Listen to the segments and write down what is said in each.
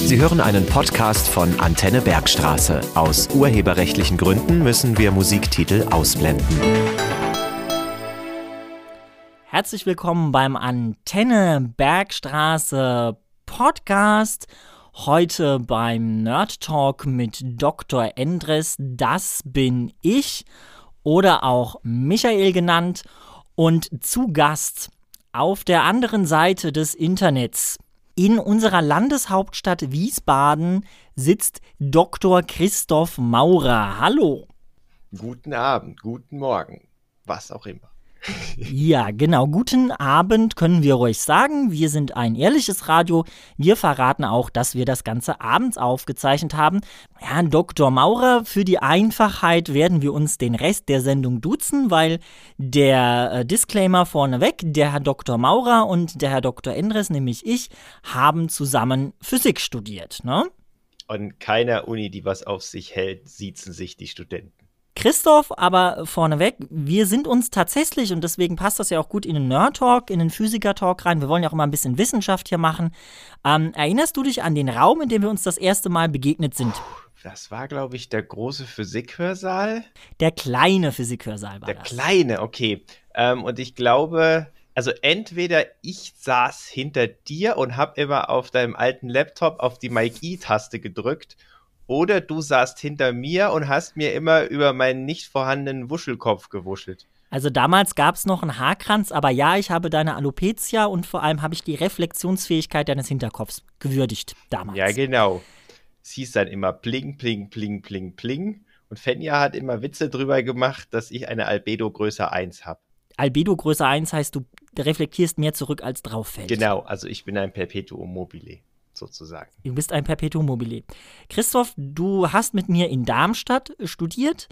Sie hören einen Podcast von Antenne Bergstraße. Aus urheberrechtlichen Gründen müssen wir Musiktitel ausblenden. Herzlich willkommen beim Antenne Bergstraße Podcast. Heute beim Nerd Talk mit Dr. Endres. Das bin ich oder auch Michael genannt. Und zu Gast auf der anderen Seite des Internets in unserer Landeshauptstadt Wiesbaden sitzt Dr. Christoph Maurer. Hallo. Guten Abend, guten Morgen, was auch immer. Ja, genau. Guten Abend können wir ruhig sagen. Wir sind ein ehrliches Radio. Wir verraten auch, dass wir das Ganze abends aufgezeichnet haben. Herrn Dr. Maurer, für die Einfachheit werden wir uns den Rest der Sendung duzen, weil der äh, Disclaimer vorneweg, der Herr Dr. Maurer und der Herr Dr. Endres, nämlich ich, haben zusammen Physik studiert, ne? Und keiner Uni, die was auf sich hält, siezen sich die Studenten. Christoph, aber vorneweg, wir sind uns tatsächlich, und deswegen passt das ja auch gut in den Nerd-Talk, in den Physiker-Talk rein, wir wollen ja auch immer ein bisschen Wissenschaft hier machen. Ähm, erinnerst du dich an den Raum, in dem wir uns das erste Mal begegnet sind? Das war, glaube ich, der große Physikhörsaal. Der kleine Physikhörsaal war Der das. kleine, okay. Ähm, und ich glaube, also entweder ich saß hinter dir und habe immer auf deinem alten Laptop auf die Mike E-Taste gedrückt oder du saßt hinter mir und hast mir immer über meinen nicht vorhandenen Wuschelkopf gewuschelt. Also damals gab es noch einen Haarkranz, aber ja, ich habe deine Alopecia und vor allem habe ich die Reflexionsfähigkeit deines Hinterkopfs gewürdigt damals. Ja, genau. Es hieß dann immer pling, pling, pling, pling, pling. Und Fenja hat immer Witze drüber gemacht, dass ich eine Albedo Größe 1 habe. Albedo Größe 1 heißt, du reflektierst mehr zurück, als drauf fällt. Genau, also ich bin ein Perpetuum mobile sozusagen. Du bist ein Perpetuum mobile. Christoph, du hast mit mir in Darmstadt studiert.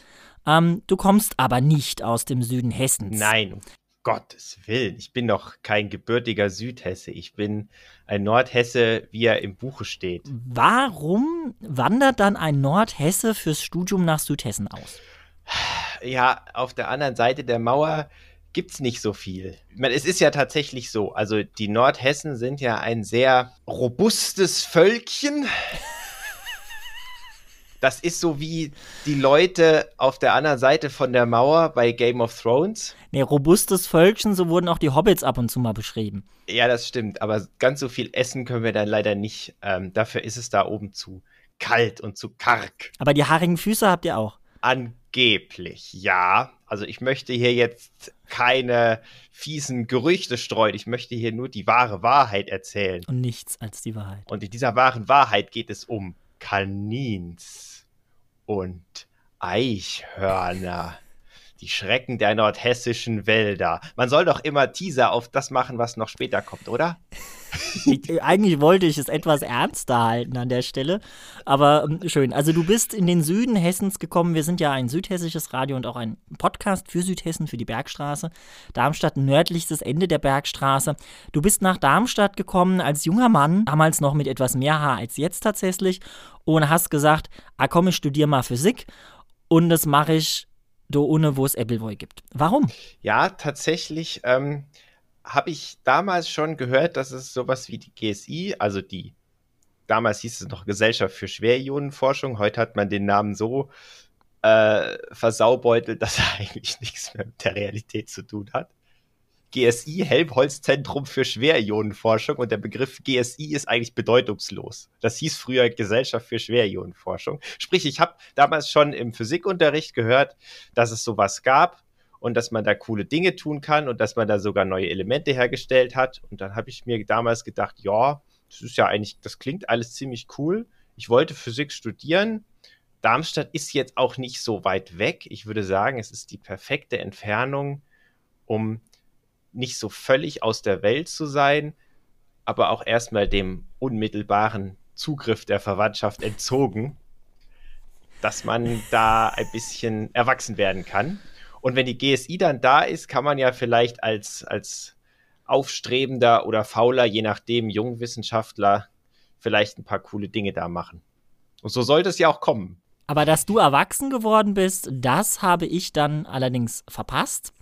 Ähm, du kommst aber nicht aus dem Süden Hessens. Nein, um Gottes Willen. Ich bin doch kein gebürtiger Südhesse. Ich bin ein Nordhesse, wie er im Buche steht. Warum wandert dann ein Nordhesse fürs Studium nach Südhessen aus? Ja, auf der anderen Seite der Mauer gibt's nicht so viel. Ich meine, es ist ja tatsächlich so. Also die Nordhessen sind ja ein sehr robustes Völkchen. Das ist so wie die Leute auf der anderen Seite von der Mauer bei Game of Thrones. Nee, robustes Völkchen, so wurden auch die Hobbits ab und zu mal beschrieben. Ja, das stimmt. Aber ganz so viel essen können wir dann leider nicht. Ähm, dafür ist es da oben zu kalt und zu karg. Aber die haarigen Füße habt ihr auch. Angeblich, ja. Also ich möchte hier jetzt keine fiesen Gerüchte streuen. Ich möchte hier nur die wahre Wahrheit erzählen. Und nichts als die Wahrheit. Und in dieser wahren Wahrheit geht es um Kanins und Eichhörner. Die Schrecken der nordhessischen Wälder. Man soll doch immer Teaser auf das machen, was noch später kommt, oder? Ich, eigentlich wollte ich es etwas ernster halten an der Stelle, aber ähm, schön. Also du bist in den Süden Hessens gekommen. Wir sind ja ein südhessisches Radio und auch ein Podcast für Südhessen, für die Bergstraße. Darmstadt, nördlichstes Ende der Bergstraße. Du bist nach Darmstadt gekommen als junger Mann, damals noch mit etwas mehr Haar als jetzt tatsächlich, und hast gesagt, ah komm, ich studiere mal Physik und das mache ich da ohne, wo es Appleboy gibt. Warum? Ja, tatsächlich ähm, habe ich damals schon gehört, dass es sowas wie die GSI, also die, damals hieß es noch Gesellschaft für Schwerionenforschung, heute hat man den Namen so äh, versaubeutelt, dass er eigentlich nichts mehr mit der Realität zu tun hat. GSI, Helmholtz-Zentrum für Schwerionenforschung und der Begriff GSI ist eigentlich bedeutungslos. Das hieß früher Gesellschaft für Schwerionenforschung. Sprich, ich habe damals schon im Physikunterricht gehört, dass es sowas gab und dass man da coole Dinge tun kann und dass man da sogar neue Elemente hergestellt hat. Und dann habe ich mir damals gedacht, ja, das ist ja eigentlich, das klingt alles ziemlich cool. Ich wollte Physik studieren. Darmstadt ist jetzt auch nicht so weit weg. Ich würde sagen, es ist die perfekte Entfernung, um nicht so völlig aus der Welt zu sein, aber auch erstmal dem unmittelbaren Zugriff der Verwandtschaft entzogen, dass man da ein bisschen erwachsen werden kann. Und wenn die GSI dann da ist, kann man ja vielleicht als, als aufstrebender oder fauler, je nachdem, Jungwissenschaftler vielleicht ein paar coole Dinge da machen. Und so sollte es ja auch kommen. Aber dass du erwachsen geworden bist, das habe ich dann allerdings verpasst.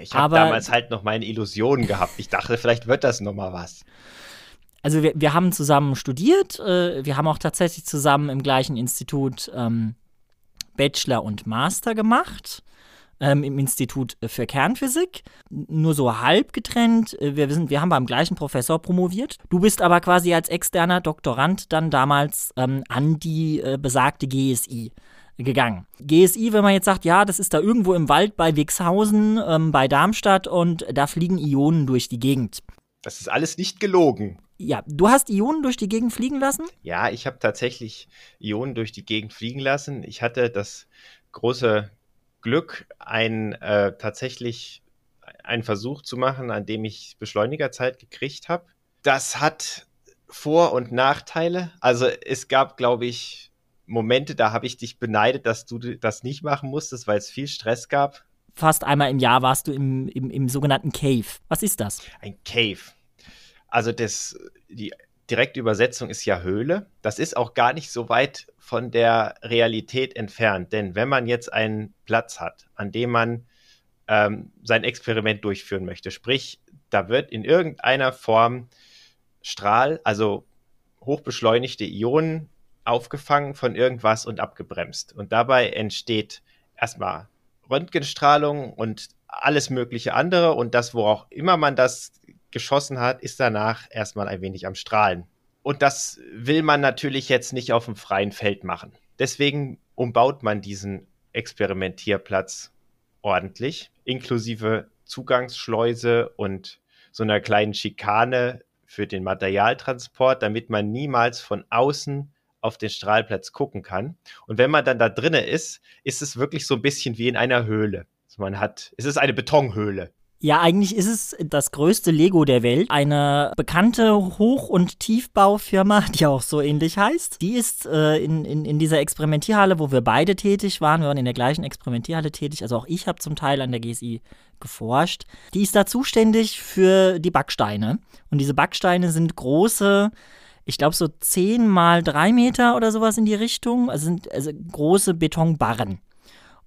Ich habe damals halt noch meine Illusionen gehabt. Ich dachte, vielleicht wird das noch mal was. Also wir, wir haben zusammen studiert, äh, wir haben auch tatsächlich zusammen im gleichen Institut ähm, Bachelor und Master gemacht. Ähm, im Institut für Kernphysik, nur so halb getrennt. Äh, wir, sind, wir haben beim gleichen Professor promoviert. Du bist aber quasi als externer Doktorand dann damals ähm, an die äh, besagte GSI gegangen. GSI, wenn man jetzt sagt, ja, das ist da irgendwo im Wald bei Wixhausen, ähm, bei Darmstadt und da fliegen Ionen durch die Gegend. Das ist alles nicht gelogen. Ja, du hast Ionen durch die Gegend fliegen lassen? Ja, ich habe tatsächlich Ionen durch die Gegend fliegen lassen. Ich hatte das große Glück, ein äh, tatsächlich einen Versuch zu machen, an dem ich Beschleunigerzeit gekriegt habe. Das hat Vor- und Nachteile. Also es gab, glaube ich, Momente, da habe ich dich beneidet, dass du das nicht machen musstest, weil es viel Stress gab. Fast einmal im Jahr warst du im, im, im sogenannten Cave. Was ist das? Ein Cave. Also das, die direkte Übersetzung ist ja Höhle. Das ist auch gar nicht so weit von der Realität entfernt. Denn wenn man jetzt einen Platz hat, an dem man ähm, sein Experiment durchführen möchte, sprich, da wird in irgendeiner Form Strahl, also hochbeschleunigte Ionen aufgefangen von irgendwas und abgebremst. Und dabei entsteht erstmal Röntgenstrahlung und alles mögliche andere. Und das, wo auch immer man das geschossen hat, ist danach erstmal ein wenig am Strahlen. Und das will man natürlich jetzt nicht auf dem freien Feld machen. Deswegen umbaut man diesen Experimentierplatz ordentlich, inklusive Zugangsschleuse und so einer kleinen Schikane für den Materialtransport, damit man niemals von außen auf den Strahlplatz gucken kann. Und wenn man dann da drinnen ist, ist es wirklich so ein bisschen wie in einer Höhle. Also man hat, es ist eine Betonhöhle. Ja, eigentlich ist es das größte Lego der Welt. Eine bekannte Hoch- und Tiefbaufirma, die auch so ähnlich heißt. Die ist äh, in, in, in dieser Experimentierhalle, wo wir beide tätig waren. Wir waren in der gleichen Experimentierhalle tätig. Also auch ich habe zum Teil an der GSI geforscht. Die ist da zuständig für die Backsteine. Und diese Backsteine sind große ich glaube, so 10 mal 3 Meter oder sowas in die Richtung. Also sind also große Betonbarren.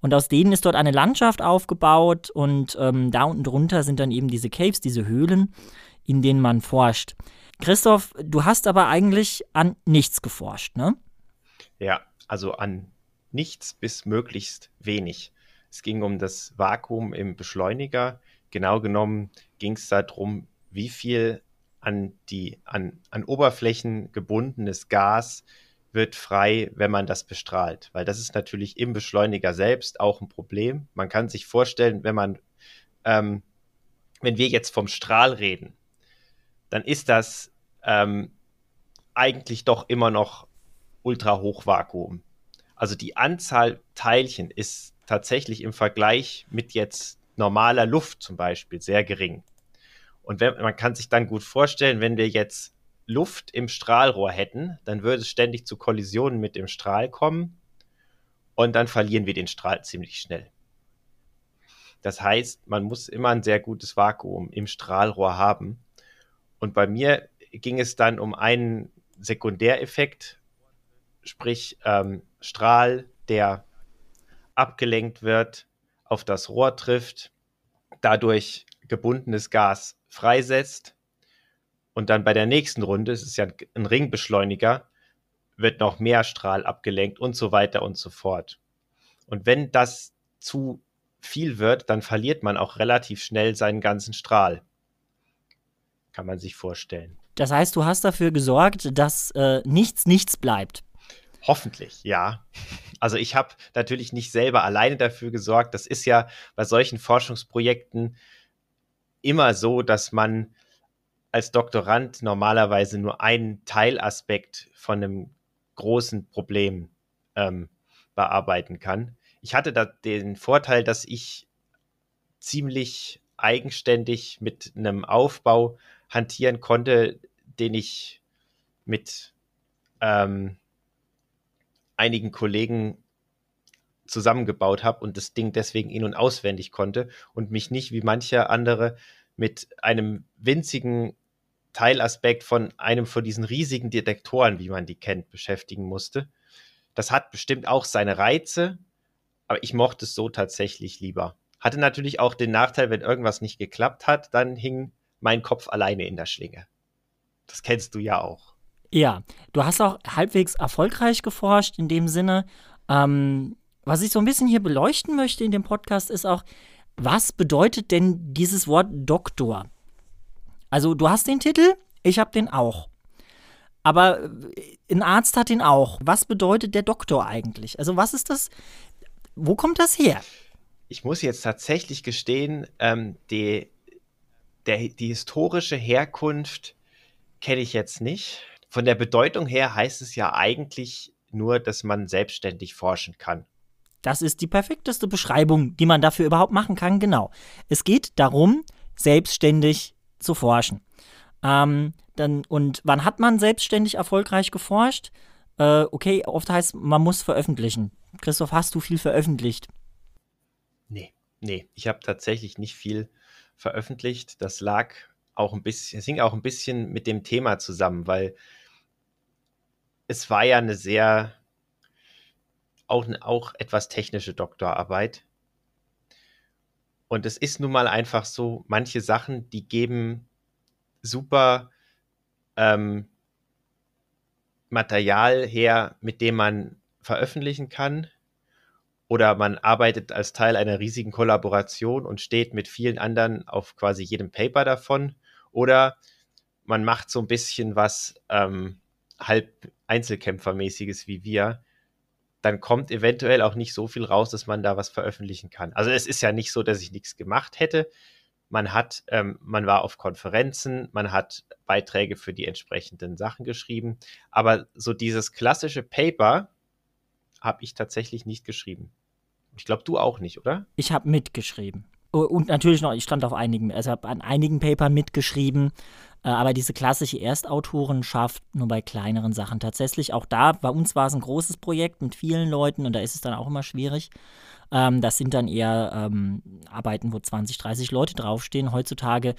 Und aus denen ist dort eine Landschaft aufgebaut und ähm, da unten drunter sind dann eben diese Caves, diese Höhlen, in denen man forscht. Christoph, du hast aber eigentlich an nichts geforscht, ne? Ja, also an nichts bis möglichst wenig. Es ging um das Vakuum im Beschleuniger. Genau genommen ging es darum, wie viel an die an, an Oberflächen gebundenes Gas wird frei, wenn man das bestrahlt. Weil das ist natürlich im Beschleuniger selbst auch ein Problem. Man kann sich vorstellen, wenn man, ähm, wenn wir jetzt vom Strahl reden, dann ist das ähm, eigentlich doch immer noch Ultrahochvakuum. Also die Anzahl Teilchen ist tatsächlich im Vergleich mit jetzt normaler Luft zum Beispiel sehr gering. Und wenn, man kann sich dann gut vorstellen, wenn wir jetzt Luft im Strahlrohr hätten, dann würde es ständig zu Kollisionen mit dem Strahl kommen und dann verlieren wir den Strahl ziemlich schnell. Das heißt, man muss immer ein sehr gutes Vakuum im Strahlrohr haben. Und bei mir ging es dann um einen Sekundäreffekt, sprich ähm, Strahl, der abgelenkt wird, auf das Rohr trifft, dadurch gebundenes Gas freisetzt und dann bei der nächsten Runde, es ist ja ein Ringbeschleuniger, wird noch mehr Strahl abgelenkt und so weiter und so fort. Und wenn das zu viel wird, dann verliert man auch relativ schnell seinen ganzen Strahl. Kann man sich vorstellen. Das heißt, du hast dafür gesorgt, dass äh, nichts, nichts bleibt. Hoffentlich, ja. Also ich habe natürlich nicht selber alleine dafür gesorgt. Das ist ja bei solchen Forschungsprojekten immer so, dass man als Doktorand normalerweise nur einen Teilaspekt von einem großen Problem ähm, bearbeiten kann. Ich hatte da den Vorteil, dass ich ziemlich eigenständig mit einem Aufbau hantieren konnte, den ich mit ähm, einigen Kollegen zusammengebaut habe und das Ding deswegen in- und auswendig konnte und mich nicht wie manche andere mit einem winzigen Teilaspekt von einem von diesen riesigen Detektoren, wie man die kennt, beschäftigen musste. Das hat bestimmt auch seine Reize, aber ich mochte es so tatsächlich lieber. Hatte natürlich auch den Nachteil, wenn irgendwas nicht geklappt hat, dann hing mein Kopf alleine in der Schlinge. Das kennst du ja auch. Ja, du hast auch halbwegs erfolgreich geforscht in dem Sinne. Ähm, was ich so ein bisschen hier beleuchten möchte in dem Podcast ist auch, was bedeutet denn dieses Wort Doktor? Also du hast den Titel, ich habe den auch. Aber äh, ein Arzt hat den auch. Was bedeutet der Doktor eigentlich? Also was ist das? Wo kommt das her? Ich muss jetzt tatsächlich gestehen, ähm, die, der, die historische Herkunft kenne ich jetzt nicht. Von der Bedeutung her heißt es ja eigentlich nur, dass man selbstständig forschen kann. Das ist die perfekteste Beschreibung, die man dafür überhaupt machen kann, genau. Es geht darum, selbstständig zu forschen. Ähm, dann, und wann hat man selbstständig erfolgreich geforscht? Äh, okay, oft heißt, man muss veröffentlichen. Christoph, hast du viel veröffentlicht? Nee, nee, ich habe tatsächlich nicht viel veröffentlicht. Das lag auch ein bisschen, es hing auch ein bisschen mit dem Thema zusammen, weil es war ja eine sehr, auch, auch etwas technische Doktorarbeit. Und es ist nun mal einfach so, manche Sachen, die geben super ähm, Material her, mit dem man veröffentlichen kann. Oder man arbeitet als Teil einer riesigen Kollaboration und steht mit vielen anderen auf quasi jedem Paper davon. Oder man macht so ein bisschen was ähm, halb Einzelkämpfermäßiges wie wir. Dann kommt eventuell auch nicht so viel raus, dass man da was veröffentlichen kann. Also es ist ja nicht so, dass ich nichts gemacht hätte man hat, ähm, man war auf Konferenzen, man hat Beiträge für die entsprechenden Sachen geschrieben, aber so dieses klassische Paper habe ich tatsächlich nicht geschrieben. Ich glaube, du auch nicht, oder? Ich habe mitgeschrieben. Und natürlich noch, ich stand auf einigen, also habe an einigen Papern mitgeschrieben, aber diese klassische Erstautorenschaft nur bei kleineren Sachen. Tatsächlich auch da, bei uns war es ein großes Projekt mit vielen Leuten und da ist es dann auch immer schwierig. Ähm, das sind dann eher ähm, Arbeiten, wo 20, 30 Leute draufstehen. Heutzutage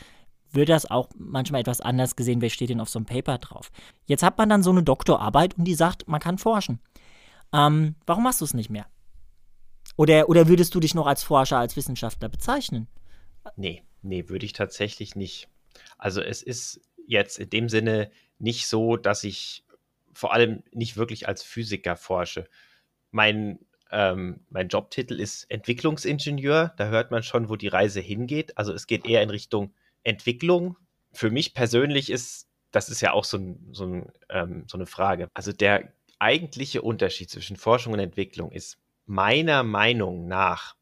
wird das auch manchmal etwas anders gesehen, wer steht denn auf so einem Paper drauf. Jetzt hat man dann so eine Doktorarbeit und die sagt, man kann forschen. Ähm, warum machst du es nicht mehr? Oder, oder würdest du dich noch als Forscher, als Wissenschaftler bezeichnen? Nee, nee, würde ich tatsächlich nicht. Also es ist jetzt in dem Sinne nicht so, dass ich vor allem nicht wirklich als Physiker forsche. Mein ähm, mein Jobtitel ist Entwicklungsingenieur. Da hört man schon, wo die Reise hingeht. Also es geht eher in Richtung Entwicklung. Für mich persönlich ist, das ist ja auch so, ein, so, ein, ähm, so eine Frage. Also der eigentliche Unterschied zwischen Forschung und Entwicklung ist meiner Meinung nach,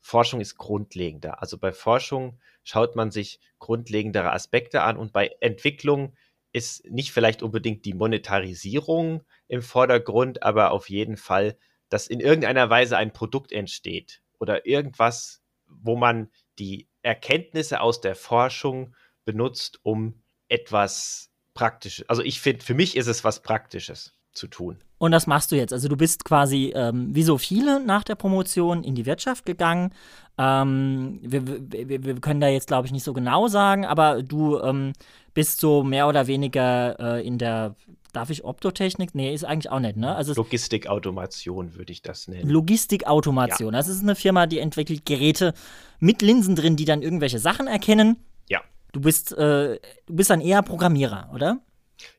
Forschung ist grundlegender. Also bei Forschung schaut man sich grundlegendere Aspekte an und bei Entwicklung ist nicht vielleicht unbedingt die Monetarisierung im Vordergrund, aber auf jeden Fall dass in irgendeiner Weise ein Produkt entsteht oder irgendwas, wo man die Erkenntnisse aus der Forschung benutzt, um etwas Praktisches. Also ich finde, für mich ist es was Praktisches zu tun. Und das machst du jetzt. Also du bist quasi ähm, wie so viele nach der Promotion in die Wirtschaft gegangen. Ähm, wir, wir, wir, können da jetzt, glaube ich, nicht so genau sagen, aber du ähm, bist so mehr oder weniger äh, in der Darf ich Optotechnik? Nee, ist eigentlich auch nicht, ne? Also Logistikautomation würde ich das nennen. Logistikautomation. Ja. Das ist eine Firma, die entwickelt Geräte mit Linsen drin, die dann irgendwelche Sachen erkennen. Ja. Du bist, äh, du bist dann eher Programmierer, oder?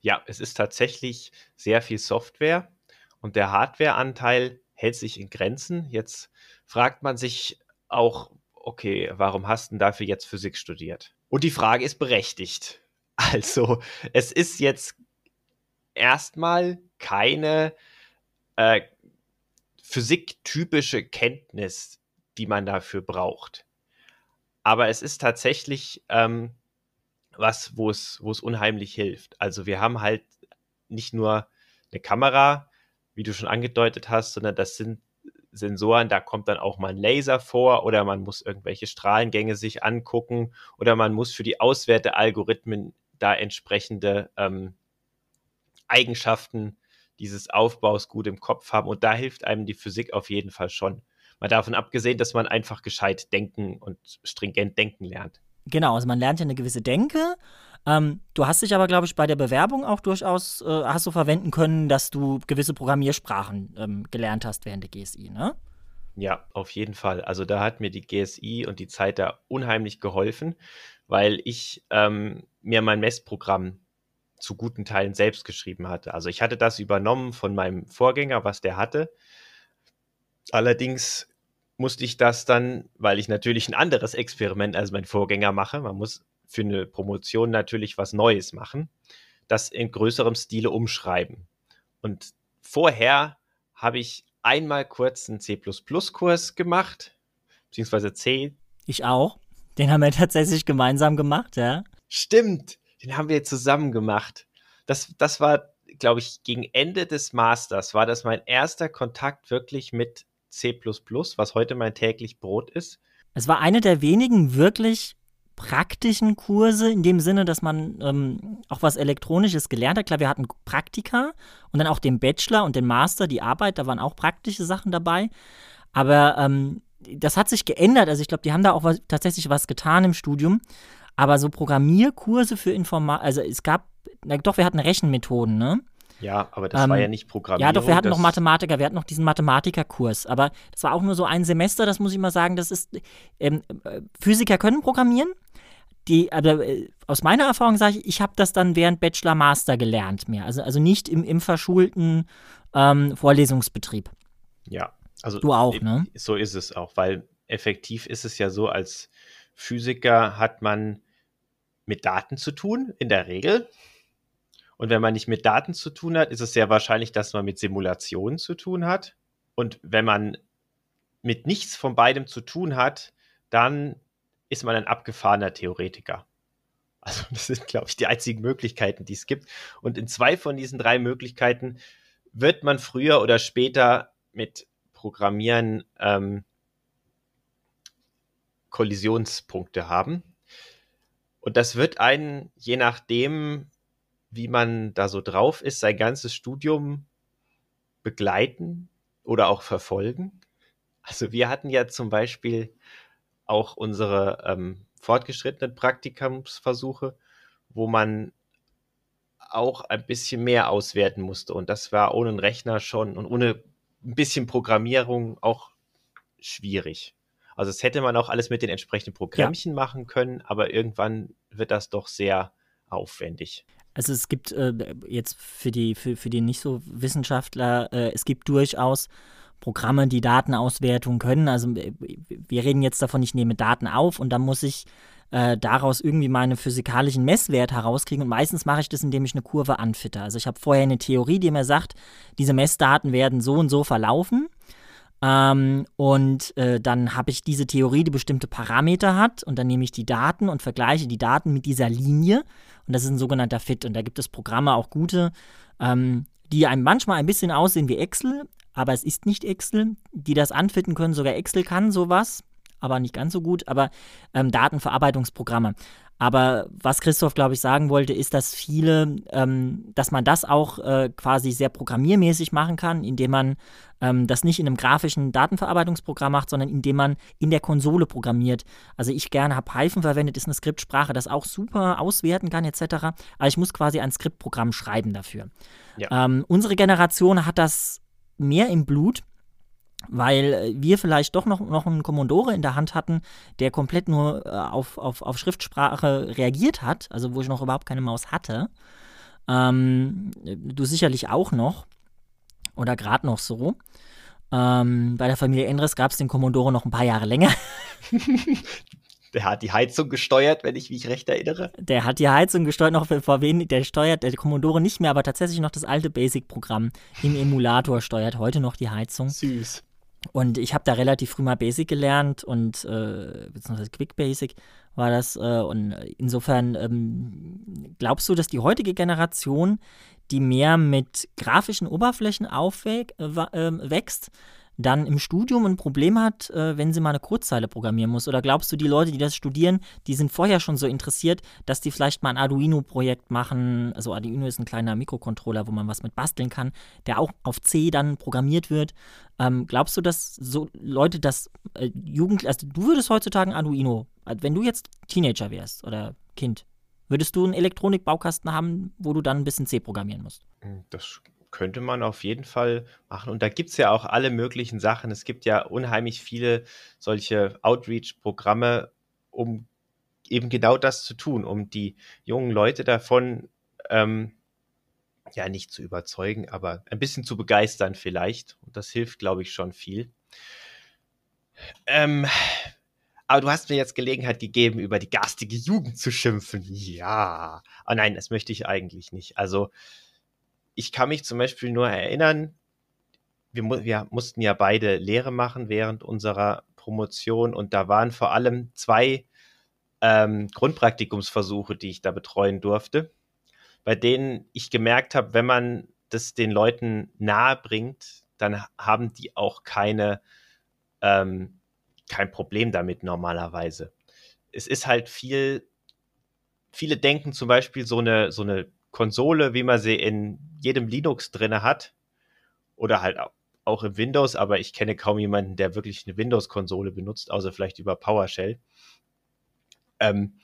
Ja, es ist tatsächlich sehr viel Software und der Hardwareanteil hält sich in Grenzen. Jetzt fragt man sich auch, okay, warum hast du dafür jetzt Physik studiert? Und die Frage ist berechtigt. Also, es ist jetzt erstmal keine äh, physiktypische Kenntnis, die man dafür braucht. Aber es ist tatsächlich ähm, was, wo es, wo es unheimlich hilft. Also wir haben halt nicht nur eine Kamera, wie du schon angedeutet hast, sondern das sind Sensoren, da kommt dann auch mal ein Laser vor oder man muss irgendwelche Strahlengänge sich angucken oder man muss für die Auswertealgorithmen da entsprechende ähm, Eigenschaften dieses Aufbaus gut im Kopf haben. Und da hilft einem die Physik auf jeden Fall schon. Mal davon abgesehen, dass man einfach gescheit denken und stringent denken lernt. Genau, also man lernt ja eine gewisse Denke. Ähm, du hast dich aber, glaube ich, bei der Bewerbung auch durchaus, äh, hast du verwenden können, dass du gewisse Programmiersprachen ähm, gelernt hast während der GSI, ne? Ja, auf jeden Fall. Also da hat mir die GSI und die Zeit da unheimlich geholfen, weil ich ähm, mir mein Messprogramm zu guten Teilen selbst geschrieben hatte. Also ich hatte das übernommen von meinem Vorgänger, was der hatte. Allerdings musste ich das dann, weil ich natürlich ein anderes Experiment als mein Vorgänger mache, man muss für eine Promotion natürlich was Neues machen, das in größerem Stile umschreiben. Und vorher habe ich einmal kurz einen C++-Kurs gemacht, beziehungsweise C. Ich auch. Den haben wir tatsächlich gemeinsam gemacht, ja. Stimmt, den haben wir zusammen gemacht. Das, das war, glaube ich, gegen Ende des Masters war das mein erster Kontakt wirklich mit C++, was heute mein täglich Brot ist. Es war eine der wenigen wirklich praktischen Kurse in dem Sinne, dass man ähm, auch was Elektronisches gelernt hat. Klar, wir hatten Praktika und dann auch den Bachelor und den Master, die Arbeit, da waren auch praktische Sachen dabei. Aber ähm, das hat sich geändert. Also ich glaube, die haben da auch was, tatsächlich was getan im Studium. Aber so Programmierkurse für Informatik, also es gab, na doch, wir hatten Rechenmethoden, ne? Ja, aber das ähm, war ja nicht Programmierung. Ja, doch, wir hatten noch Mathematiker, wir hatten noch diesen Mathematikerkurs. Aber das war auch nur so ein Semester, das muss ich mal sagen. Das ist, ähm, äh, Physiker können programmieren. Die, aber äh, aus meiner Erfahrung sage ich, ich habe das dann während Bachelor Master gelernt mehr. Also, also nicht im, im verschulten ähm, Vorlesungsbetrieb. Ja, also du auch, ne? So ist es auch, weil effektiv ist es ja so, als Physiker hat man mit Daten zu tun, in der Regel. Und wenn man nicht mit Daten zu tun hat, ist es sehr wahrscheinlich, dass man mit Simulationen zu tun hat. Und wenn man mit nichts von beidem zu tun hat, dann ist man ein abgefahrener Theoretiker. Also das sind, glaube ich, die einzigen Möglichkeiten, die es gibt. Und in zwei von diesen drei Möglichkeiten wird man früher oder später mit Programmieren ähm, Kollisionspunkte haben. Und das wird einen, je nachdem, wie man da so drauf ist, sein ganzes Studium begleiten oder auch verfolgen. Also wir hatten ja zum Beispiel auch unsere ähm, fortgeschrittenen Praktikumsversuche, wo man auch ein bisschen mehr auswerten musste. Und das war ohne einen Rechner schon und ohne ein bisschen Programmierung auch schwierig. Also es hätte man auch alles mit den entsprechenden Programmchen ja. machen können, aber irgendwann wird das doch sehr aufwendig. Also es gibt äh, jetzt für die, für, für die nicht so Wissenschaftler, äh, es gibt durchaus Programme, die Datenauswertung können. Also äh, wir reden jetzt davon, ich nehme Daten auf und dann muss ich äh, daraus irgendwie meine physikalischen Messwerte herauskriegen. Und meistens mache ich das, indem ich eine Kurve anfitte. Also ich habe vorher eine Theorie, die mir sagt, diese Messdaten werden so und so verlaufen. Ähm, und äh, dann habe ich diese Theorie, die bestimmte Parameter hat, und dann nehme ich die Daten und vergleiche die Daten mit dieser Linie. Und das ist ein sogenannter Fit. Und da gibt es Programme, auch gute, ähm, die einem manchmal ein bisschen aussehen wie Excel, aber es ist nicht Excel, die das anfitten können. Sogar Excel kann sowas, aber nicht ganz so gut. Aber ähm, Datenverarbeitungsprogramme. Aber was Christoph, glaube ich, sagen wollte, ist, dass viele, ähm, dass man das auch äh, quasi sehr programmiermäßig machen kann, indem man ähm, das nicht in einem grafischen Datenverarbeitungsprogramm macht, sondern indem man in der Konsole programmiert. Also ich gerne habe Python verwendet, ist eine Skriptsprache, das auch super auswerten kann etc. Aber ich muss quasi ein Skriptprogramm schreiben dafür. Ja. Ähm, unsere Generation hat das mehr im Blut weil äh, wir vielleicht doch noch, noch einen Commodore in der Hand hatten, der komplett nur äh, auf, auf, auf Schriftsprache reagiert hat, also wo ich noch überhaupt keine Maus hatte. Ähm, du sicherlich auch noch. Oder gerade noch so. Ähm, bei der Familie Endres gab es den Commodore noch ein paar Jahre länger. Der hat die Heizung gesteuert, wenn ich mich recht erinnere. Der hat die Heizung gesteuert, noch vor wenig, der steuert der Commodore nicht mehr, aber tatsächlich noch das alte Basic-Programm im Emulator steuert heute noch die Heizung. Süß. Und ich habe da relativ früh mal Basic gelernt und äh, beziehungsweise Quick Basic war das. Äh, und insofern ähm, glaubst du, dass die heutige Generation, die mehr mit grafischen Oberflächen aufwächst, äh, dann im Studium ein Problem hat, äh, wenn sie mal eine Kurzzeile programmieren muss? Oder glaubst du, die Leute, die das studieren, die sind vorher schon so interessiert, dass die vielleicht mal ein Arduino-Projekt machen? Also Arduino ist ein kleiner Mikrocontroller, wo man was mit basteln kann, der auch auf C dann programmiert wird. Ähm, glaubst du, dass so Leute das äh, Jugend, also du würdest heutzutage ein Arduino, also wenn du jetzt Teenager wärst oder Kind, würdest du einen Elektronikbaukasten haben, wo du dann ein bisschen C programmieren musst? Das könnte man auf jeden Fall machen. Und da gibt es ja auch alle möglichen Sachen. Es gibt ja unheimlich viele solche Outreach-Programme, um eben genau das zu tun, um die jungen Leute davon ähm, ja, nicht zu überzeugen, aber ein bisschen zu begeistern vielleicht. Und das hilft, glaube ich, schon viel. Ähm, aber du hast mir jetzt Gelegenheit gegeben, über die garstige Jugend zu schimpfen. Ja. Oh nein, das möchte ich eigentlich nicht. Also, ich kann mich zum Beispiel nur erinnern, wir, wir mussten ja beide Lehre machen während unserer Promotion und da waren vor allem zwei ähm, Grundpraktikumsversuche, die ich da betreuen durfte, bei denen ich gemerkt habe, wenn man das den Leuten nahe bringt, dann haben die auch keine ähm, kein Problem damit normalerweise. Es ist halt viel, viele denken zum Beispiel so eine, so eine Konsole, wie man sie in jedem Linux drinne hat, oder halt auch im Windows, aber ich kenne kaum jemanden, der wirklich eine Windows-Konsole benutzt, außer vielleicht über PowerShell. Ähm,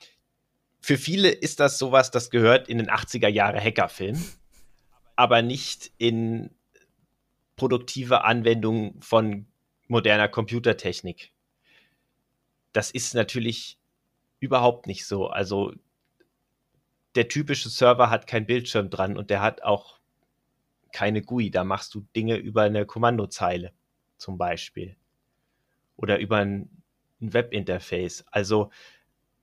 für viele ist das sowas, das gehört in den 80er Jahre Hackerfilm, aber nicht in produktive Anwendung von moderner Computertechnik das ist natürlich überhaupt nicht so. Also der typische Server hat keinen Bildschirm dran und der hat auch keine GUI. Da machst du Dinge über eine Kommandozeile zum Beispiel oder über ein, ein Webinterface. Also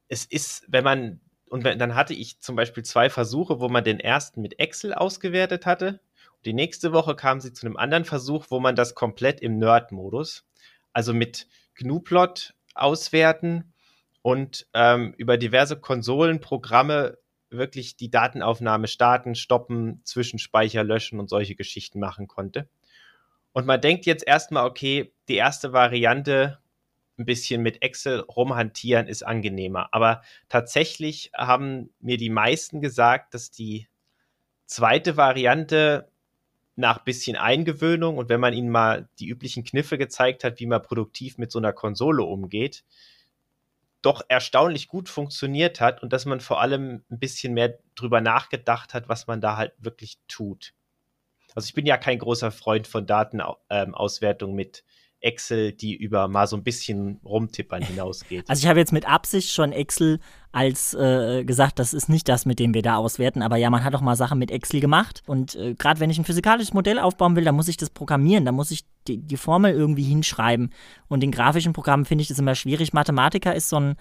es ist, wenn man und dann hatte ich zum Beispiel zwei Versuche, wo man den ersten mit Excel ausgewertet hatte. Die nächste Woche kam sie zu einem anderen Versuch, wo man das komplett im Nerd-Modus, also mit GNU-Plot auswerten und ähm, über diverse Konsolenprogramme wirklich die Datenaufnahme starten, stoppen, Zwischenspeicher löschen und solche Geschichten machen konnte. Und man denkt jetzt erstmal, okay, die erste Variante, ein bisschen mit Excel rumhantieren, ist angenehmer. Aber tatsächlich haben mir die meisten gesagt, dass die zweite Variante nach bisschen Eingewöhnung und wenn man ihnen mal die üblichen Kniffe gezeigt hat, wie man produktiv mit so einer Konsole umgeht, doch erstaunlich gut funktioniert hat und dass man vor allem ein bisschen mehr drüber nachgedacht hat, was man da halt wirklich tut. Also ich bin ja kein großer Freund von Datenauswertung ähm, mit Excel, die über mal so ein bisschen rumtippern hinausgeht. Also ich habe jetzt mit Absicht schon Excel als äh, gesagt, das ist nicht das, mit dem wir da auswerten, aber ja, man hat auch mal Sachen mit Excel gemacht und äh, gerade wenn ich ein physikalisches Modell aufbauen will, dann muss ich das programmieren, dann muss ich die, die Formel irgendwie hinschreiben und in grafischen Programmen finde ich das immer schwierig. Mathematiker ist so ein,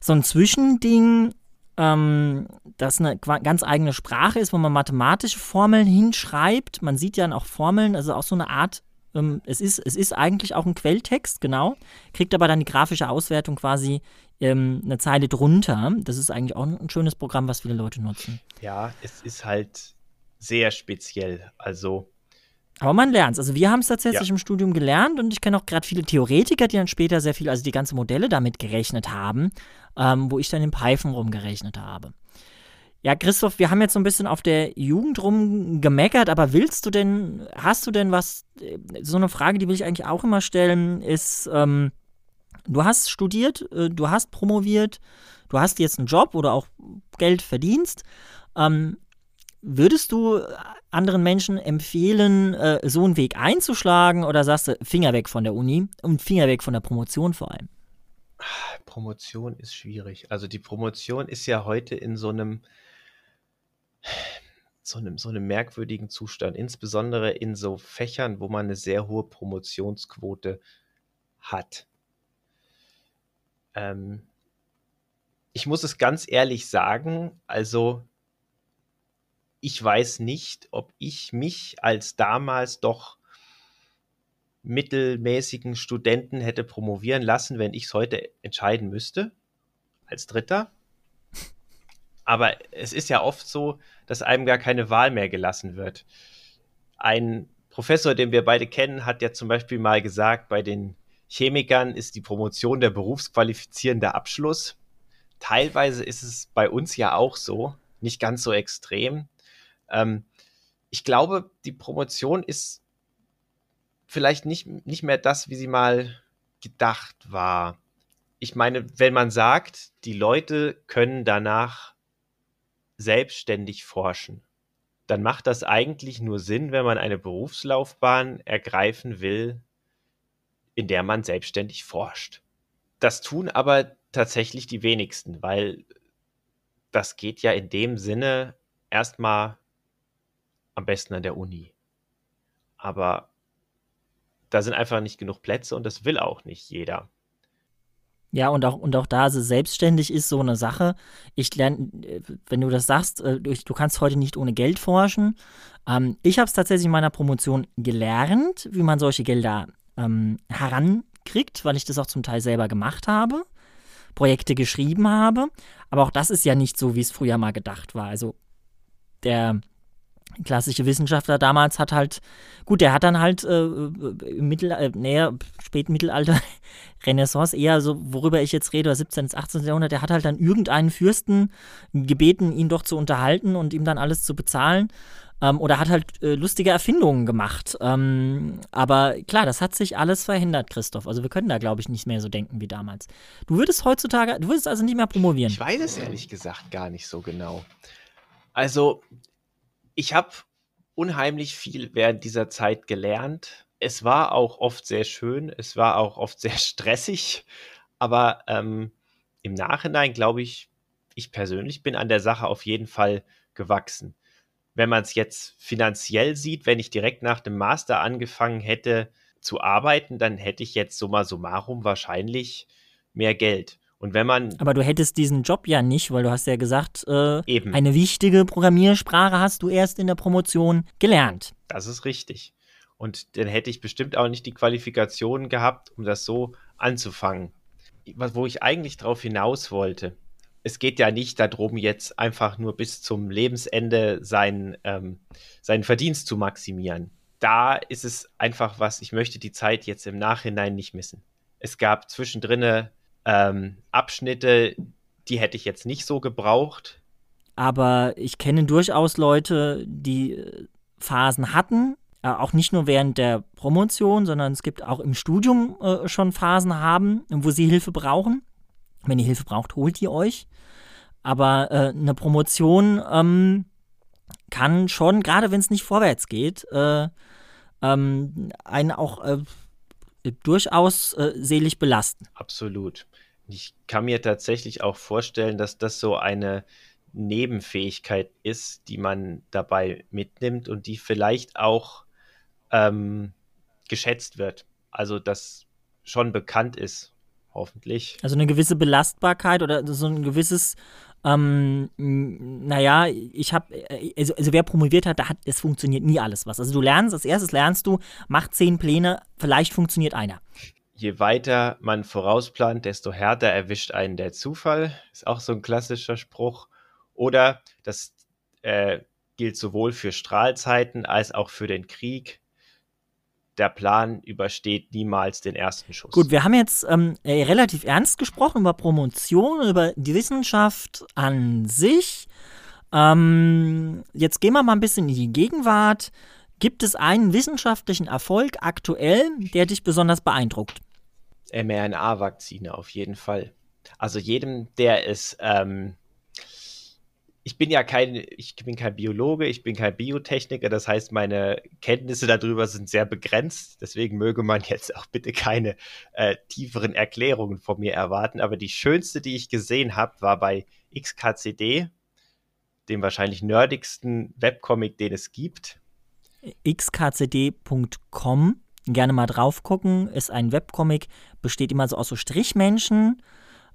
so ein Zwischending, ähm, das eine ganz eigene Sprache ist, wo man mathematische Formeln hinschreibt. Man sieht ja auch Formeln, also auch so eine Art ähm, es, ist, es ist eigentlich auch ein Quelltext, genau, kriegt aber dann die grafische Auswertung quasi ähm, eine Zeile drunter. Das ist eigentlich auch ein schönes Programm, was viele Leute nutzen. Ja, es ist halt sehr speziell. Also. Aber man lernt es. Also wir haben es tatsächlich ja. im Studium gelernt und ich kenne auch gerade viele Theoretiker, die dann später sehr viel, also die ganze Modelle damit gerechnet haben, ähm, wo ich dann in Python rumgerechnet habe. Ja, Christoph, wir haben jetzt so ein bisschen auf der Jugend rumgemeckert, aber willst du denn, hast du denn was, äh, so eine Frage, die will ich eigentlich auch immer stellen, ist, ähm, du hast studiert, äh, du hast promoviert, du hast jetzt einen Job oder auch Geld verdienst. Ähm, würdest du anderen Menschen empfehlen, äh, so einen Weg einzuschlagen oder sagst du, Finger weg von der Uni und Finger weg von der Promotion vor allem? Promotion ist schwierig. Also die Promotion ist ja heute in so einem so einem, so einem merkwürdigen Zustand, insbesondere in so Fächern, wo man eine sehr hohe Promotionsquote hat. Ähm, ich muss es ganz ehrlich sagen, also ich weiß nicht, ob ich mich als damals doch mittelmäßigen Studenten hätte promovieren lassen, wenn ich es heute entscheiden müsste, als Dritter. Aber es ist ja oft so, dass einem gar keine Wahl mehr gelassen wird. Ein Professor, den wir beide kennen, hat ja zum Beispiel mal gesagt, bei den Chemikern ist die Promotion der berufsqualifizierende Abschluss. Teilweise ist es bei uns ja auch so, nicht ganz so extrem. Ähm, ich glaube, die Promotion ist vielleicht nicht, nicht mehr das, wie sie mal gedacht war. Ich meine, wenn man sagt, die Leute können danach selbstständig forschen, dann macht das eigentlich nur Sinn, wenn man eine Berufslaufbahn ergreifen will, in der man selbstständig forscht. Das tun aber tatsächlich die wenigsten, weil das geht ja in dem Sinne erstmal am besten an der Uni. Aber da sind einfach nicht genug Plätze und das will auch nicht jeder. Ja, und auch, und auch da, also selbstständig ist so eine Sache. Ich lerne, äh, wenn du das sagst, äh, du kannst heute nicht ohne Geld forschen. Ähm, ich habe es tatsächlich in meiner Promotion gelernt, wie man solche Gelder ähm, herankriegt, weil ich das auch zum Teil selber gemacht habe, Projekte geschrieben habe. Aber auch das ist ja nicht so, wie es früher mal gedacht war. Also der klassische Wissenschaftler damals hat halt, gut, der hat dann halt äh, im Mittel, äh, näher, Spätmittelalter, Renaissance, eher so, worüber ich jetzt rede, 17. bis 18. Jahrhundert, der hat halt dann irgendeinen Fürsten gebeten, ihn doch zu unterhalten und ihm dann alles zu bezahlen. Ähm, oder hat halt äh, lustige Erfindungen gemacht. Ähm, aber klar, das hat sich alles verhindert, Christoph. Also wir können da, glaube ich, nicht mehr so denken wie damals. Du würdest heutzutage, du würdest also nicht mehr promovieren. Ich weiß es ehrlich gesagt gar nicht so genau. Also ich habe unheimlich viel während dieser Zeit gelernt. Es war auch oft sehr schön, es war auch oft sehr stressig, aber ähm, im Nachhinein glaube ich, ich persönlich bin an der Sache auf jeden Fall gewachsen. Wenn man es jetzt finanziell sieht, wenn ich direkt nach dem Master angefangen hätte zu arbeiten, dann hätte ich jetzt summa summarum wahrscheinlich mehr Geld. Und wenn man. Aber du hättest diesen Job ja nicht, weil du hast ja gesagt, äh, eben. eine wichtige Programmiersprache hast du erst in der Promotion gelernt. Das ist richtig. Und dann hätte ich bestimmt auch nicht die Qualifikation gehabt, um das so anzufangen. Wo ich eigentlich drauf hinaus wollte. Es geht ja nicht darum, jetzt einfach nur bis zum Lebensende sein, ähm, seinen Verdienst zu maximieren. Da ist es einfach was, ich möchte die Zeit jetzt im Nachhinein nicht missen. Es gab zwischendrin ähm, Abschnitte, die hätte ich jetzt nicht so gebraucht. Aber ich kenne durchaus Leute, die äh, Phasen hatten, äh, auch nicht nur während der Promotion, sondern es gibt auch im Studium äh, schon Phasen haben, wo sie Hilfe brauchen. Wenn ihr Hilfe braucht, holt ihr euch. Aber äh, eine Promotion ähm, kann schon, gerade wenn es nicht vorwärts geht, äh, ähm, einen auch äh, durchaus selig belasten. Absolut. Ich kann mir tatsächlich auch vorstellen, dass das so eine Nebenfähigkeit ist, die man dabei mitnimmt und die vielleicht auch ähm, geschätzt wird. Also das schon bekannt ist, hoffentlich. Also eine gewisse Belastbarkeit oder so ein gewisses ähm, naja, ich habe, äh, also, also, wer promoviert hat, da hat, es funktioniert nie alles was. Also du lernst, als erstes lernst du, mach zehn Pläne, vielleicht funktioniert einer. Je weiter man vorausplant, desto härter erwischt einen der Zufall. Ist auch so ein klassischer Spruch. Oder das äh, gilt sowohl für Strahlzeiten als auch für den Krieg der Plan übersteht niemals den ersten Schuss. Gut, wir haben jetzt ähm, äh, relativ ernst gesprochen über Promotion, über die Wissenschaft an sich. Ähm, jetzt gehen wir mal ein bisschen in die Gegenwart. Gibt es einen wissenschaftlichen Erfolg aktuell, der dich besonders beeindruckt? mRNA-Vakzine auf jeden Fall. Also jedem, der es ähm, ich bin ja kein, ich bin kein Biologe, ich bin kein Biotechniker, das heißt, meine Kenntnisse darüber sind sehr begrenzt. Deswegen möge man jetzt auch bitte keine äh, tieferen Erklärungen von mir erwarten. Aber die schönste, die ich gesehen habe, war bei XKCD, dem wahrscheinlich nerdigsten Webcomic, den es gibt. xkcd.com gerne mal drauf gucken, ist ein Webcomic, besteht immer so aus so Strichmenschen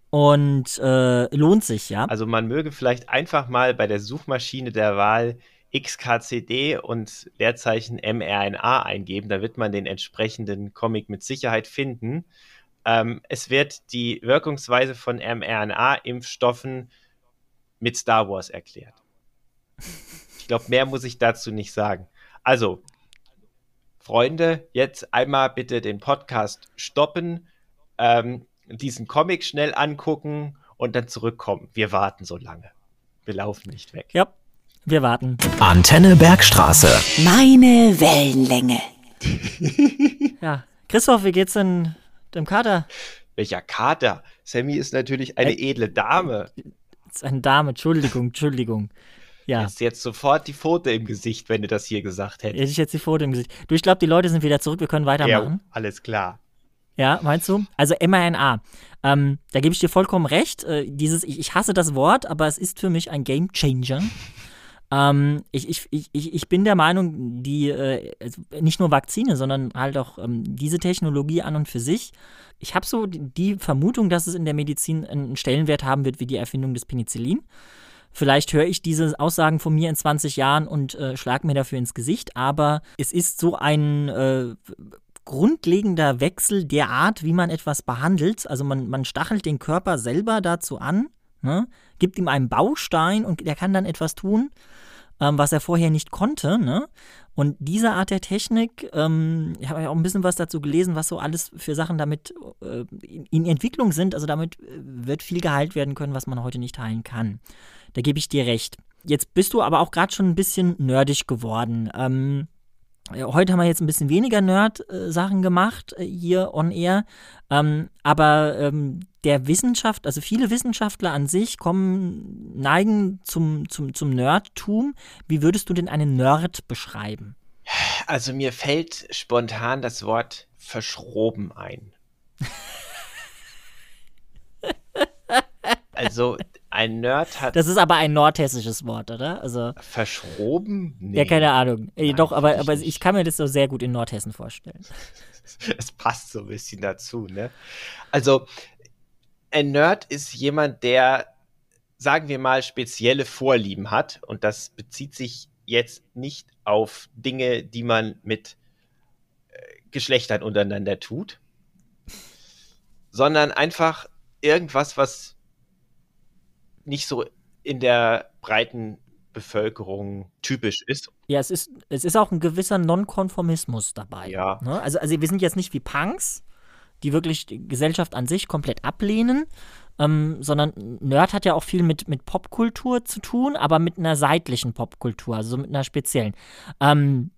und äh, lohnt sich, ja. Also man möge vielleicht einfach mal bei der Suchmaschine der Wahl XKCD und Leerzeichen mRNA eingeben, da wird man den entsprechenden Comic mit Sicherheit finden. Ähm, es wird die Wirkungsweise von mRNA-Impfstoffen mit Star Wars erklärt. Ich glaube, mehr muss ich dazu nicht sagen. Also, Freunde, jetzt einmal bitte den Podcast stoppen. Ähm, diesen Comic schnell angucken und dann zurückkommen. Wir warten so lange. Wir laufen nicht weg. Ja, wir warten. Antenne Bergstraße. Meine Wellenlänge. ja, Christoph, wie geht's denn dem Kater? Welcher Kater? Sammy ist natürlich eine Ä edle Dame. Ist eine Dame, Entschuldigung, Entschuldigung. Ja. Jetzt, jetzt sofort die Foto im Gesicht, wenn du das hier gesagt hättest. Hätte ich jetzt die Foto im Gesicht. Du, ich glaube, die Leute sind wieder zurück, wir können weitermachen. Ja, alles klar. Ja, meinst du? Also mRNA. Ähm, da gebe ich dir vollkommen recht. Äh, dieses, ich, ich, hasse das Wort, aber es ist für mich ein Game Changer. Ähm, ich, ich, ich, ich bin der Meinung, die äh, also nicht nur Vakzine, sondern halt auch ähm, diese Technologie an und für sich. Ich habe so die Vermutung, dass es in der Medizin einen Stellenwert haben wird wie die Erfindung des Penicillin. Vielleicht höre ich diese Aussagen von mir in 20 Jahren und äh, schlage mir dafür ins Gesicht, aber es ist so ein äh, grundlegender Wechsel der Art, wie man etwas behandelt. Also man, man stachelt den Körper selber dazu an, ne? gibt ihm einen Baustein und der kann dann etwas tun, ähm, was er vorher nicht konnte. Ne? Und diese Art der Technik, ähm, ich habe ja auch ein bisschen was dazu gelesen, was so alles für Sachen damit äh, in, in Entwicklung sind. Also damit äh, wird viel geheilt werden können, was man heute nicht heilen kann. Da gebe ich dir recht. Jetzt bist du aber auch gerade schon ein bisschen nerdig geworden. Ähm, Heute haben wir jetzt ein bisschen weniger Nerd-Sachen gemacht äh, hier on air, ähm, aber ähm, der Wissenschaft, also viele Wissenschaftler an sich kommen, neigen zum, zum, zum Nerdtum. Wie würdest du denn einen Nerd beschreiben? Also mir fällt spontan das Wort verschroben ein. also ein Nerd hat. Das ist aber ein nordhessisches Wort, oder? Also verschroben? Nee. Ja, keine Ahnung. Nein, Doch, aber, aber ich kann mir das so sehr gut in Nordhessen vorstellen. es passt so ein bisschen dazu, ne? Also ein Nerd ist jemand, der, sagen wir mal, spezielle Vorlieben hat. Und das bezieht sich jetzt nicht auf Dinge, die man mit äh, Geschlechtern untereinander tut, sondern einfach irgendwas, was nicht so in der breiten Bevölkerung typisch ist. Ja, es ist, es ist auch ein gewisser Nonkonformismus dabei. Ja. Ne? Also, also wir sind jetzt nicht wie Punks, die wirklich die Gesellschaft an sich komplett ablehnen, ähm, sondern Nerd hat ja auch viel mit, mit Popkultur zu tun, aber mit einer seitlichen Popkultur, also mit einer speziellen. Ähm,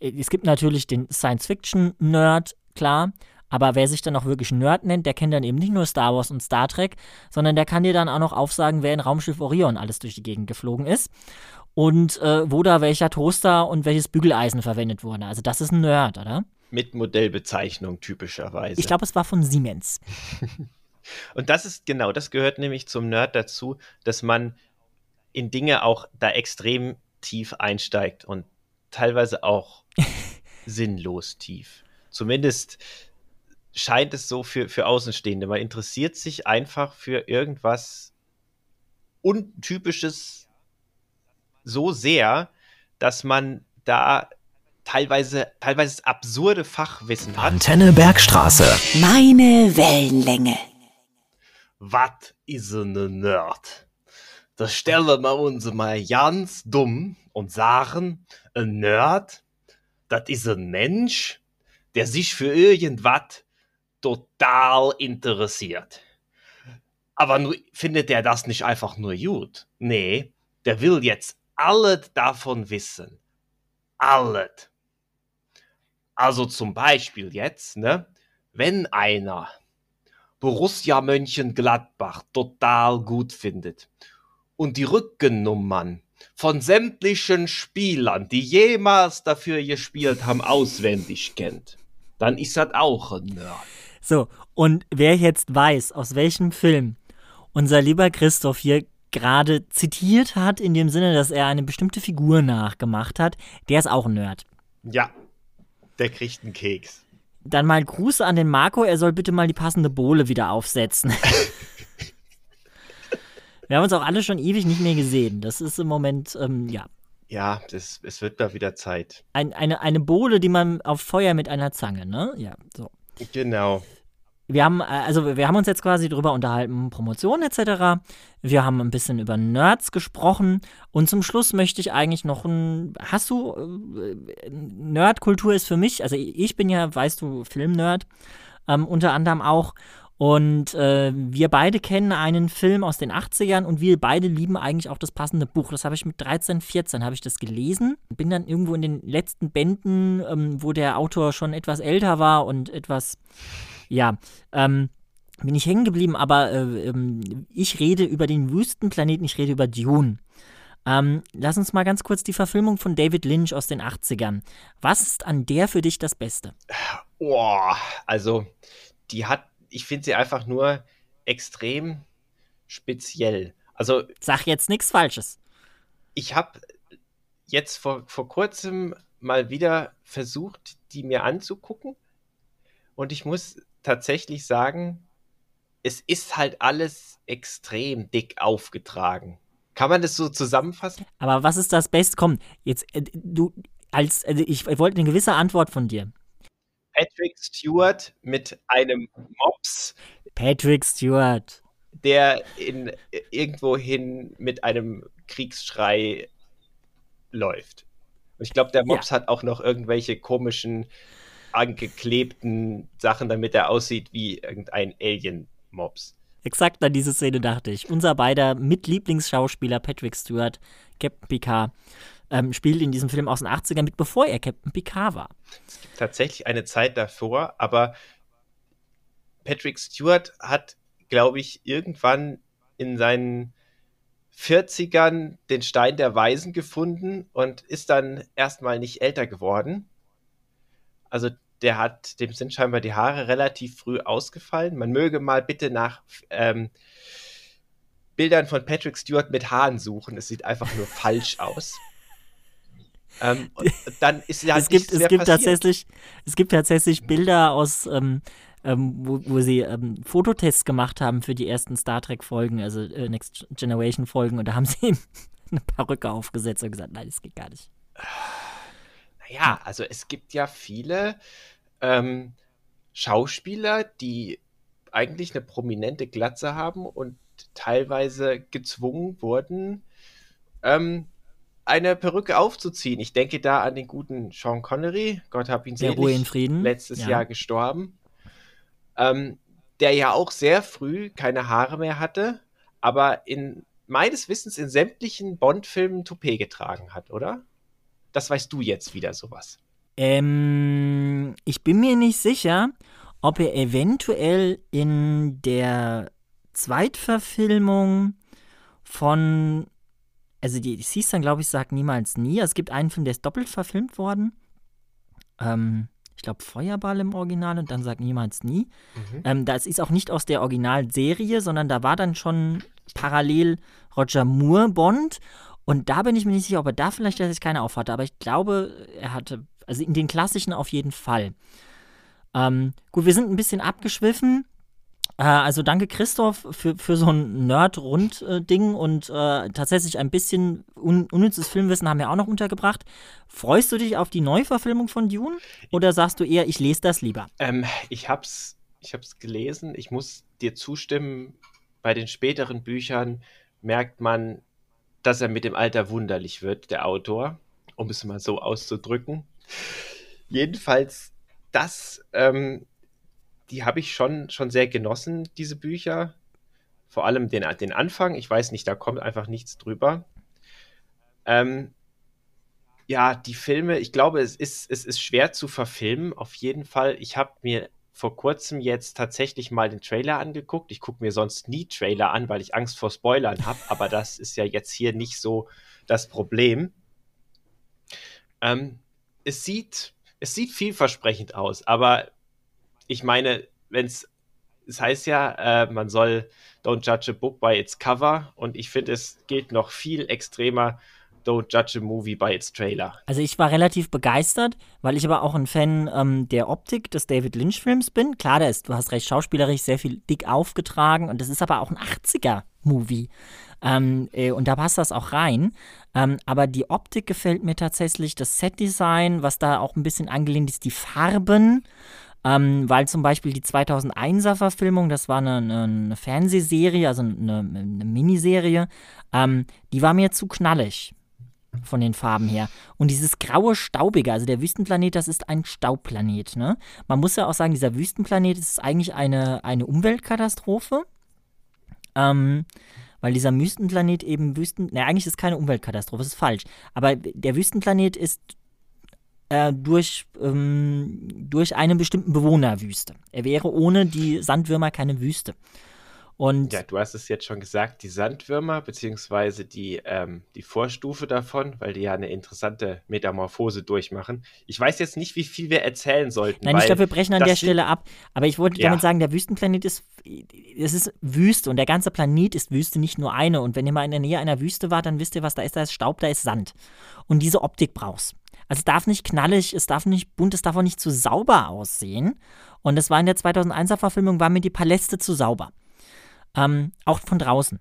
es gibt natürlich den Science-Fiction-Nerd, klar, aber wer sich dann auch wirklich Nerd nennt, der kennt dann eben nicht nur Star Wars und Star Trek, sondern der kann dir dann auch noch aufsagen, wer in Raumschiff Orion alles durch die Gegend geflogen ist und äh, wo da welcher Toaster und welches Bügeleisen verwendet wurde. Also das ist ein Nerd, oder? Mit Modellbezeichnung typischerweise. Ich glaube, es war von Siemens. Und das ist genau, das gehört nämlich zum Nerd dazu, dass man in Dinge auch da extrem tief einsteigt und teilweise auch sinnlos tief. Zumindest scheint es so für, für Außenstehende. Man interessiert sich einfach für irgendwas Untypisches so sehr, dass man da teilweise, teilweise absurde Fachwissen hat. Antenne Bergstraße. Meine Wellenlänge. Was ist ein Nerd? Das stellen wir uns mal ganz dumm und sagen, ein Nerd, das ist ein Mensch, der sich für irgendwas total interessiert. Aber nur, findet er das nicht einfach nur gut? Nee, der will jetzt alles davon wissen. Alles. Also zum Beispiel jetzt, ne, wenn einer Borussia Mönchengladbach total gut findet und die Rückennummern von sämtlichen Spielern, die jemals dafür gespielt haben, auswendig kennt, dann ist das auch ein Nerd. So, und wer jetzt weiß, aus welchem Film unser lieber Christoph hier gerade zitiert hat, in dem Sinne, dass er eine bestimmte Figur nachgemacht hat, der ist auch ein Nerd. Ja, der kriegt einen Keks. Dann mal Gruß an den Marco, er soll bitte mal die passende Bohle wieder aufsetzen. Wir haben uns auch alle schon ewig nicht mehr gesehen. Das ist im Moment, ähm, ja. Ja, das, es wird da wieder Zeit. Ein, eine, eine Bohle, die man auf Feuer mit einer Zange, ne? Ja, so. Genau. Wir haben, äh, also wir haben uns jetzt quasi drüber unterhalten, Promotion etc. Wir haben ein bisschen über Nerds gesprochen und zum Schluss möchte ich eigentlich noch ein, hast du, äh, Nerdkultur ist für mich, also ich bin ja, weißt du, Filmnerd, ähm, unter anderem auch und äh, wir beide kennen einen Film aus den 80ern und wir beide lieben eigentlich auch das passende Buch. Das habe ich mit 13, 14 habe ich das gelesen. Bin dann irgendwo in den letzten Bänden, ähm, wo der Autor schon etwas älter war und etwas ja, ähm, bin ich hängen geblieben, aber äh, ähm, ich rede über den Wüstenplaneten, ich rede über Dune. Ähm, lass uns mal ganz kurz die Verfilmung von David Lynch aus den 80ern. Was ist an der für dich das Beste? Boah, also die hat, ich finde sie einfach nur extrem speziell. Also sag jetzt nichts Falsches. Ich habe jetzt vor, vor kurzem mal wieder versucht, die mir anzugucken. Und ich muss tatsächlich sagen, es ist halt alles extrem dick aufgetragen. Kann man das so zusammenfassen? Aber was ist das Beste? Komm, jetzt, äh, du, als, also ich, ich wollte eine gewisse Antwort von dir. Patrick Stewart mit einem Mops. Patrick Stewart. Der in, irgendwohin mit einem Kriegsschrei läuft. Und ich glaube, der Mops ja. hat auch noch irgendwelche komischen angeklebten Sachen, damit er aussieht wie irgendein Alien-Mops. Exakt an diese Szene dachte ich. Unser beider Mitlieblingsschauspieler Patrick Stewart, Captain Picard, ähm, spielt in diesem Film aus den 80ern mit, bevor er Captain Picard war. Es gibt tatsächlich eine Zeit davor, aber Patrick Stewart hat, glaube ich, irgendwann in seinen 40ern den Stein der Weisen gefunden und ist dann erstmal nicht älter geworden. Also der hat, dem sind scheinbar die Haare relativ früh ausgefallen. Man möge mal bitte nach ähm, Bildern von Patrick Stewart mit Haaren suchen. Es sieht einfach nur falsch aus. Ähm, dann ist ja es gibt, es gibt tatsächlich es gibt tatsächlich Bilder aus ähm, ähm, wo, wo, sie ähm, Fototests gemacht haben für die ersten Star Trek Folgen, also äh, Next Generation Folgen, und da haben sie ihm eine Perücke aufgesetzt und gesagt, nein, das geht gar nicht. Naja, also es gibt ja viele ähm, Schauspieler, die eigentlich eine prominente Glatze haben und teilweise gezwungen wurden, ähm, eine Perücke aufzuziehen. Ich denke da an den guten Sean Connery, Gott hab ihn selig, letztes ja. Jahr gestorben ähm, der ja auch sehr früh keine Haare mehr hatte, aber in meines Wissens in sämtlichen Bond-Filmen Toupet getragen hat, oder? Das weißt du jetzt wieder sowas. Ähm, ich bin mir nicht sicher, ob er eventuell in der Zweitverfilmung von, also die, die hieß dann, glaube ich, sagt niemals nie. Es gibt einen Film, der ist doppelt verfilmt worden. Ähm, ich glaube, Feuerball im Original und dann sagt niemals nie. Mhm. Ähm, das ist auch nicht aus der Originalserie, sondern da war dann schon parallel Roger Moore Bond. Und da bin ich mir nicht sicher, ob er da vielleicht tatsächlich keine aufhatte. Aber ich glaube, er hatte, also in den klassischen auf jeden Fall. Ähm, gut, wir sind ein bisschen abgeschwiffen. Äh, also danke Christoph für, für so ein Nerd-Rund-Ding und äh, tatsächlich ein bisschen un unnützes Filmwissen haben wir auch noch untergebracht. Freust du dich auf die Neuverfilmung von Dune oder sagst du eher, ich lese das lieber? Ähm, ich hab's, ich hab's gelesen. Ich muss dir zustimmen. Bei den späteren Büchern merkt man, dass er mit dem Alter wunderlich wird, der Autor, um es mal so auszudrücken. Jedenfalls, das ähm, die habe ich schon, schon sehr genossen, diese Bücher. Vor allem den, den Anfang. Ich weiß nicht, da kommt einfach nichts drüber. Ähm, ja, die Filme, ich glaube, es ist, es ist schwer zu verfilmen. Auf jeden Fall. Ich habe mir vor kurzem jetzt tatsächlich mal den Trailer angeguckt. Ich gucke mir sonst nie Trailer an, weil ich Angst vor Spoilern habe. Aber das ist ja jetzt hier nicht so das Problem. Ähm, es sieht, es sieht vielversprechend aus, aber ich meine, wenn es, es heißt ja, äh, man soll don't judge a book by its cover und ich finde, es gilt noch viel extremer, don't judge a movie by its trailer. Also ich war relativ begeistert, weil ich aber auch ein Fan ähm, der Optik des David Lynch-Films bin. Klar, der ist, du hast recht, schauspielerisch sehr viel dick aufgetragen und das ist aber auch ein 80er-Movie. Ähm, äh, und da passt das auch rein. Ähm, aber die Optik gefällt mir tatsächlich, das Set-Design, was da auch ein bisschen angelehnt ist, die Farben. Ähm, weil zum Beispiel die 2001er Verfilmung, das war eine, eine Fernsehserie, also eine, eine Miniserie, ähm, die war mir zu knallig von den Farben her. Und dieses graue Staubige, also der Wüstenplanet, das ist ein Staubplanet. Ne? Man muss ja auch sagen, dieser Wüstenplanet ist eigentlich eine, eine Umweltkatastrophe. Ähm, weil dieser Wüstenplanet eben Wüsten. Ne, eigentlich ist es keine Umweltkatastrophe, das ist falsch. Aber der Wüstenplanet ist äh, durch, ähm, durch einen bestimmten Bewohnerwüste. Er wäre ohne die Sandwürmer keine Wüste. Und Ja, du hast es jetzt schon gesagt, die Sandwürmer, beziehungsweise die, ähm, die Vorstufe davon, weil die ja eine interessante Metamorphose durchmachen. Ich weiß jetzt nicht, wie viel wir erzählen sollten. Nein, ich glaube, wir brechen an der Stelle ab. Aber ich wollte Ja. damit sagen, der Wüstenplanet ist, es ist Wüste und der ganze Planet ist Wüste, nicht nur eine. Und wenn ihr mal in der Nähe einer Wüste wart, dann wisst ihr, was da ist. Da ist Staub, da ist Sand. Und diese Optik brauchst. Also es darf nicht knallig, es darf nicht bunt, es darf auch nicht zu sauber aussehen. Und das war in der 2001er Verfilmung, waren mir die Paläste zu sauber. Ähm, auch von draußen.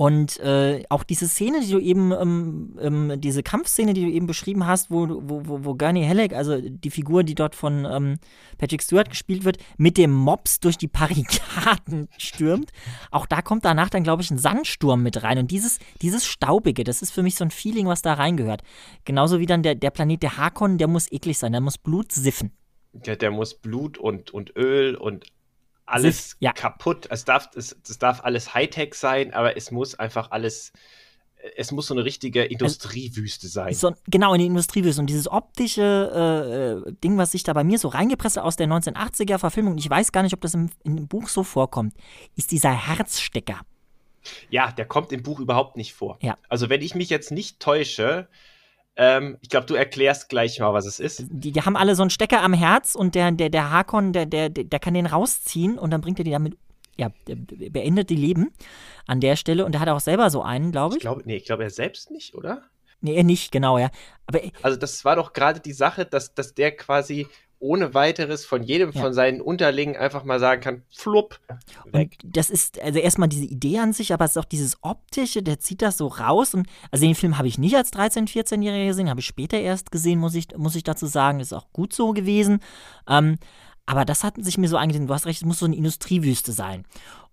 Und äh, auch diese Szene, die du eben, ähm, ähm, diese Kampfszene, die du eben beschrieben hast, wo, wo, wo, wo Gurney Halleck, also die Figur, die dort von ähm, Patrick Stewart gespielt wird, mit dem Mops durch die Barrikaden stürmt, auch da kommt danach dann, glaube ich, ein Sandsturm mit rein. Und dieses, dieses Staubige, das ist für mich so ein Feeling, was da reingehört. Genauso wie dann der, der Planet der Hakon, der muss eklig sein, der muss Blut siffen. Der, der muss Blut und, und Öl und alles ja. kaputt. Es darf, es, es darf alles Hightech sein, aber es muss einfach alles. Es muss so eine richtige Industriewüste sein. So, genau, in die Industriewüste. Und dieses optische äh, äh, Ding, was sich da bei mir so reingepresst hat aus der 1980er Verfilmung, und ich weiß gar nicht, ob das im, im Buch so vorkommt, ist dieser Herzstecker. Ja, der kommt im Buch überhaupt nicht vor. Ja. Also, wenn ich mich jetzt nicht täusche, ähm, ich glaube, du erklärst gleich mal, was es ist. Die, die haben alle so einen Stecker am Herz und der, der, der Hakon, der, der, der kann den rausziehen und dann bringt er die damit, ja, der beendet die Leben an der Stelle. Und der hat auch selber so einen, glaube Ich ich. glaube, nee, ich glaube, er selbst nicht, oder? Nee, er nicht, genau, ja. Aber Also, das war doch gerade die Sache, dass, dass der quasi ohne weiteres von jedem Ja. von seinen Unterlingen einfach mal sagen kann: flupp, Und weg. das ist also erstmal diese Idee an sich, aber es ist auch dieses optische, der zieht das so raus und also den Film habe ich nicht als 13, 14-Jähriger gesehen, habe ich später erst gesehen, muss ich, muss ich dazu sagen, ist auch gut so gewesen. Ähm, aber das hat sich mir so angesehen, du hast recht, es muss so eine Industriewüste sein.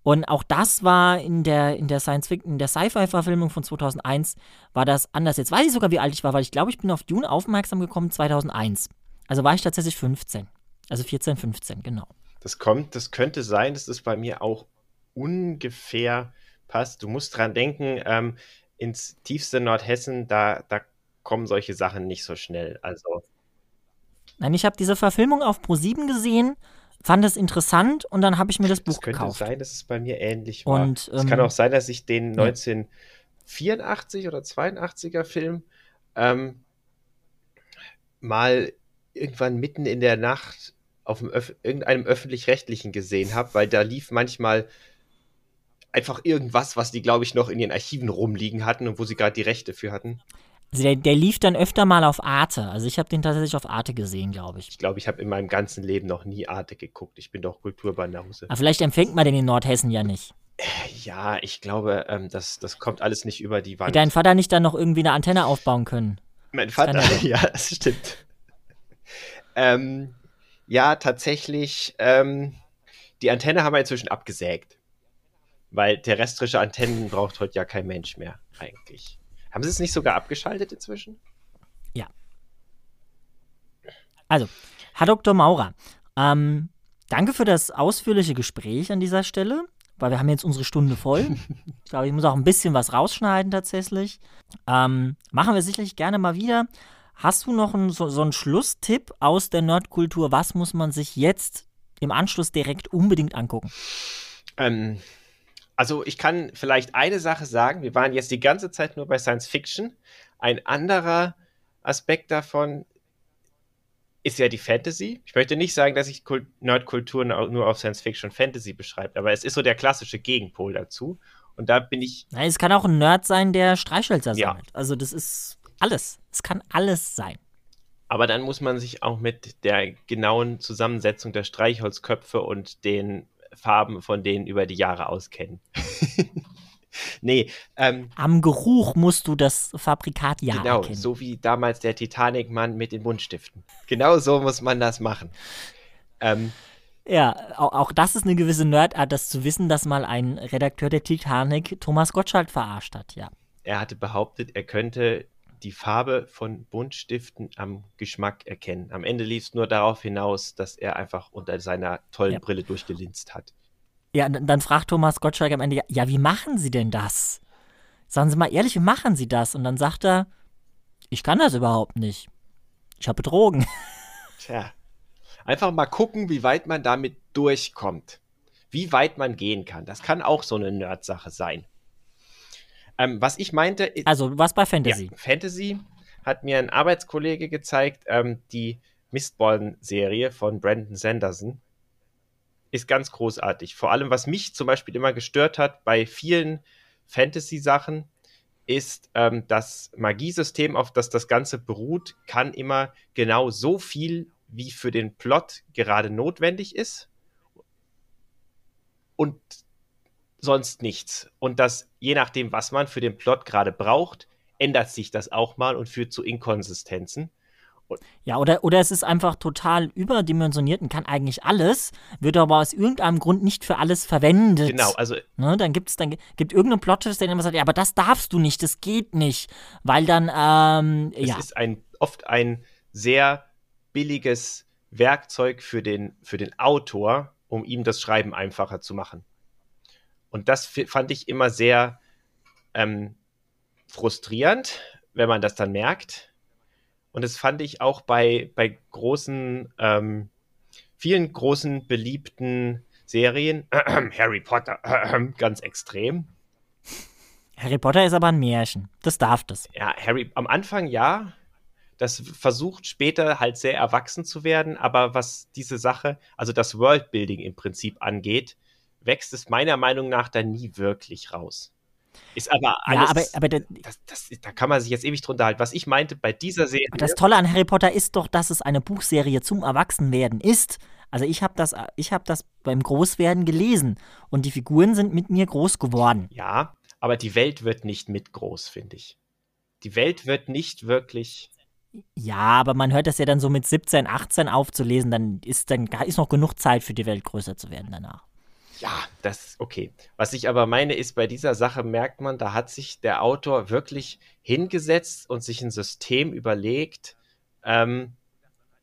Und auch das war in der, in der Science Fiction, in der Sci-Fi-Verfilmung von 2001, war das anders. Jetzt weiß ich sogar, wie alt ich war, weil ich glaube, ich bin auf Dune aufmerksam gekommen 2001. Also war ich tatsächlich 15. Also 14, 15, genau. Das kommt, das könnte sein, dass das bei mir auch ungefähr passt. Du musst dran denken, ähm, ins tiefste Nordhessen, da, da kommen solche Sachen nicht so schnell. Also, Nein, ich habe diese Verfilmung auf Pro7 gesehen, fand es interessant und dann habe ich mir das Buch es könnte gekauft. sein, dass es bei mir ähnlich war. Und, es ähm, kann auch sein, dass ich den ja. 1984 oder 82er Film ähm, mal irgendwann mitten in der Nacht auf Öff irgendeinem öffentlich-rechtlichen gesehen habe, weil da lief manchmal einfach irgendwas, was die, glaube ich, noch in ihren Archiven rumliegen hatten und wo sie gerade die Rechte für hatten. Also der, der lief dann öfter mal auf Arte. Also ich habe den tatsächlich auf Arte gesehen, glaube ich. Ich glaube, ich habe in meinem ganzen Leben noch nie Arte geguckt. Ich bin doch Kulturbanause. Aber vielleicht empfängt man den in Nordhessen ja nicht. Ja, ich glaube, ähm, das, das kommt alles nicht über die Wand. Hätte dein Vater nicht dann noch irgendwie eine Antenne aufbauen können? Mein Vater, ja, das stimmt. Ähm, ja, tatsächlich, ähm, die Antenne haben wir inzwischen abgesägt. Weil terrestrische Antennen braucht heute ja kein Mensch mehr, eigentlich. Haben sie es nicht sogar abgeschaltet inzwischen? Also, Herr Dr. Maurer, ähm, danke für das ausführliche Gespräch an dieser Stelle, weil wir haben jetzt unsere Stunde voll. ich glaube, ich muss auch ein bisschen was rausschneiden tatsächlich. Ähm, machen wir sicherlich gerne mal wieder. Hast du noch einen, so, so einen Schlusstipp aus der Nerdkultur? Was muss man sich jetzt im Anschluss direkt unbedingt angucken? Ähm, also ich kann vielleicht eine Sache sagen. Wir waren jetzt die ganze Zeit nur bei Science Fiction. Ein anderer Aspekt davon ist ja die Fantasy. Ich möchte nicht sagen, dass ich Kul- Nerdkultur nur auf Science Fiction und Fantasy beschreibt, aber es ist so der klassische Gegenpol dazu. Und da bin ich, Na, es kann auch ein Nerd sein, der Streichhölzer Ja. sammelt. Also das ist alles. Es kann alles sein. aber dann muss man sich auch mit der genauen Zusammensetzung der Streichholzköpfe und den Farben von denen über die Jahre auskennen. nee, ähm, Am Geruch musst du das Fabrikat ja Genau, erkennen. so wie damals der Titanic-Mann mit den Buntstiften. Genau so muss man das machen. Ähm, Ja, auch, auch das ist eine gewisse Nerdart, das zu wissen, dass mal ein Redakteur der Titanic Thomas Gottschalk verarscht hat, ja. er hatte behauptet, er könnte die Farbe von Buntstiften am Geschmack erkennen. Am Ende lief es nur darauf hinaus, dass er einfach unter seiner tollen Ja. Brille durchgelinst hat. Ja, und dann fragt Thomas Gottschalk am Ende, ja, wie machen Sie denn das? Sagen Sie mal ehrlich, wie machen Sie das? Und dann sagt er, ich kann das überhaupt nicht. Ich habe betrogen. Tja, einfach mal gucken, wie weit man damit durchkommt. wie weit man gehen kann. Das kann auch so eine Nerd-Sache sein. Ähm, was ich meinte. Also, was bei Fantasy? Ja, Fantasy hat mir ein Arbeitskollege gezeigt, ähm, die Mistborn-Serie von Brandon Sanderson ist ganz großartig. Vor allem, was mich zum Beispiel immer gestört hat bei vielen Fantasy-Sachen, ist ähm, das Magiesystem, auf das das Ganze beruht, kann immer genau so viel, wie für den Plot gerade notwendig ist. Und sonst nichts. Und das, je nachdem, was man für den Plot gerade braucht, ändert sich das auch mal und führt zu Inkonsistenzen. Ja, oder, oder es ist einfach total überdimensioniert und kann eigentlich alles, wird aber aus irgendeinem Grund nicht für alles verwendet. Genau, also. Ne, dann gibt es dann gibt irgendeinen plot der immer sagt, ja, aber das darfst du nicht, das geht nicht. Weil dann, ähm, es ja. ist ein, oft ein sehr billiges Werkzeug für den, für den Autor, um ihm das Schreiben einfacher zu machen. Und das fand ich immer sehr ähm, frustrierend, wenn man das dann merkt. Und das fand ich auch bei, bei großen, ähm, vielen großen beliebten Serien, äh, Harry Potter, äh, ganz extrem. Harry Potter ist aber ein Märchen. Das darf das. Ja, Harry, am Anfang ja. Das versucht später halt sehr erwachsen zu werden, aber was diese Sache, also das Worldbuilding im Prinzip angeht, wächst es meiner Meinung nach da nie wirklich raus. Ist aber alles. Ja, aber, aber der, das, das, da kann man sich jetzt ewig drunter halten. Was ich meinte bei dieser Serie. Das Tolle an Harry Potter ist doch, dass es eine Buchserie zum Erwachsenwerden ist. Also ich habe das, hab das beim Großwerden gelesen und die Figuren sind mit mir groß geworden. Ja, aber die Welt wird nicht mit groß, finde ich. Die Welt wird nicht wirklich. Ja, aber man hört das ja dann so mit 17, 18 aufzulesen, dann ist dann ist noch genug Zeit für die Welt größer zu werden danach. Ja, das okay. Was ich aber meine, ist, bei dieser Sache merkt man, da hat sich der Autor wirklich hingesetzt und sich ein System überlegt ähm,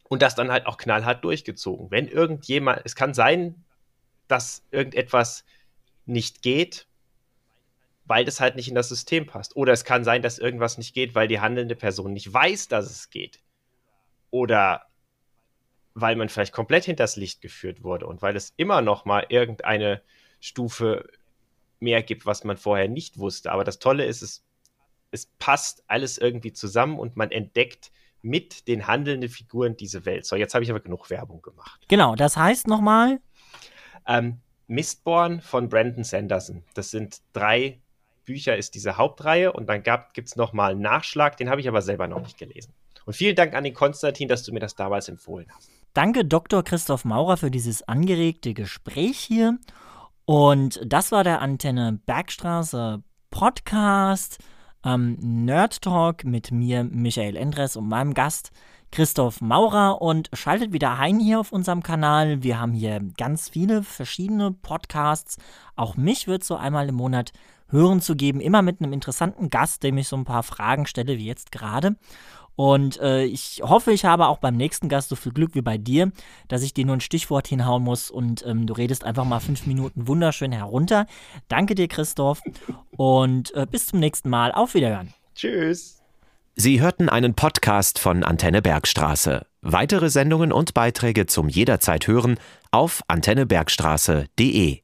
und das dann halt auch knallhart durchgezogen. Wenn irgendjemand, es kann sein, dass irgendetwas nicht geht, weil das halt nicht in das System passt. Oder es kann sein, dass irgendwas nicht geht, weil die handelnde Person nicht weiß, dass es geht. Oder weil man vielleicht komplett hinters Licht geführt wurde und weil es immer noch mal irgendeine Stufe mehr gibt, was man vorher nicht wusste. Aber das Tolle ist, es, es passt alles irgendwie zusammen und man entdeckt mit den handelnden Figuren diese Welt. So, jetzt habe ich aber genug Werbung gemacht. Genau, das heißt nochmal? Ähm, Mistborn von Brandon Sanderson. Das sind drei Bücher, ist diese Hauptreihe und dann gibt es nochmal einen Nachschlag, den habe ich aber selber noch nicht gelesen. Und vielen Dank an den Konstantin, dass du mir das damals empfohlen hast. Danke, Dr. Christoph Maurer, für dieses angeregte Gespräch hier. Und das war der Antenne Bergstraße Podcast, ähm, Nerd Talk mit mir, Michael Endres und meinem Gast Christoph Maurer. Und schaltet wieder ein hier auf unserem Kanal. Wir haben hier ganz viele verschiedene Podcasts. Auch mich wird so einmal im Monat hören zu geben, immer mit einem interessanten Gast, dem ich so ein paar Fragen stelle, wie jetzt gerade. Und äh, ich hoffe, ich habe auch beim nächsten Gast so viel Glück wie bei dir, dass ich dir nur ein Stichwort hinhauen muss und ähm, du redest einfach mal fünf Minuten wunderschön herunter. Danke dir, Christoph. Und äh, bis zum nächsten Mal. Auf Wiederhören. Tschüss. Sie hörten einen Podcast von Antenne Bergstraße. Weitere Sendungen und Beiträge zum jederzeit hören auf antennebergstraße.de.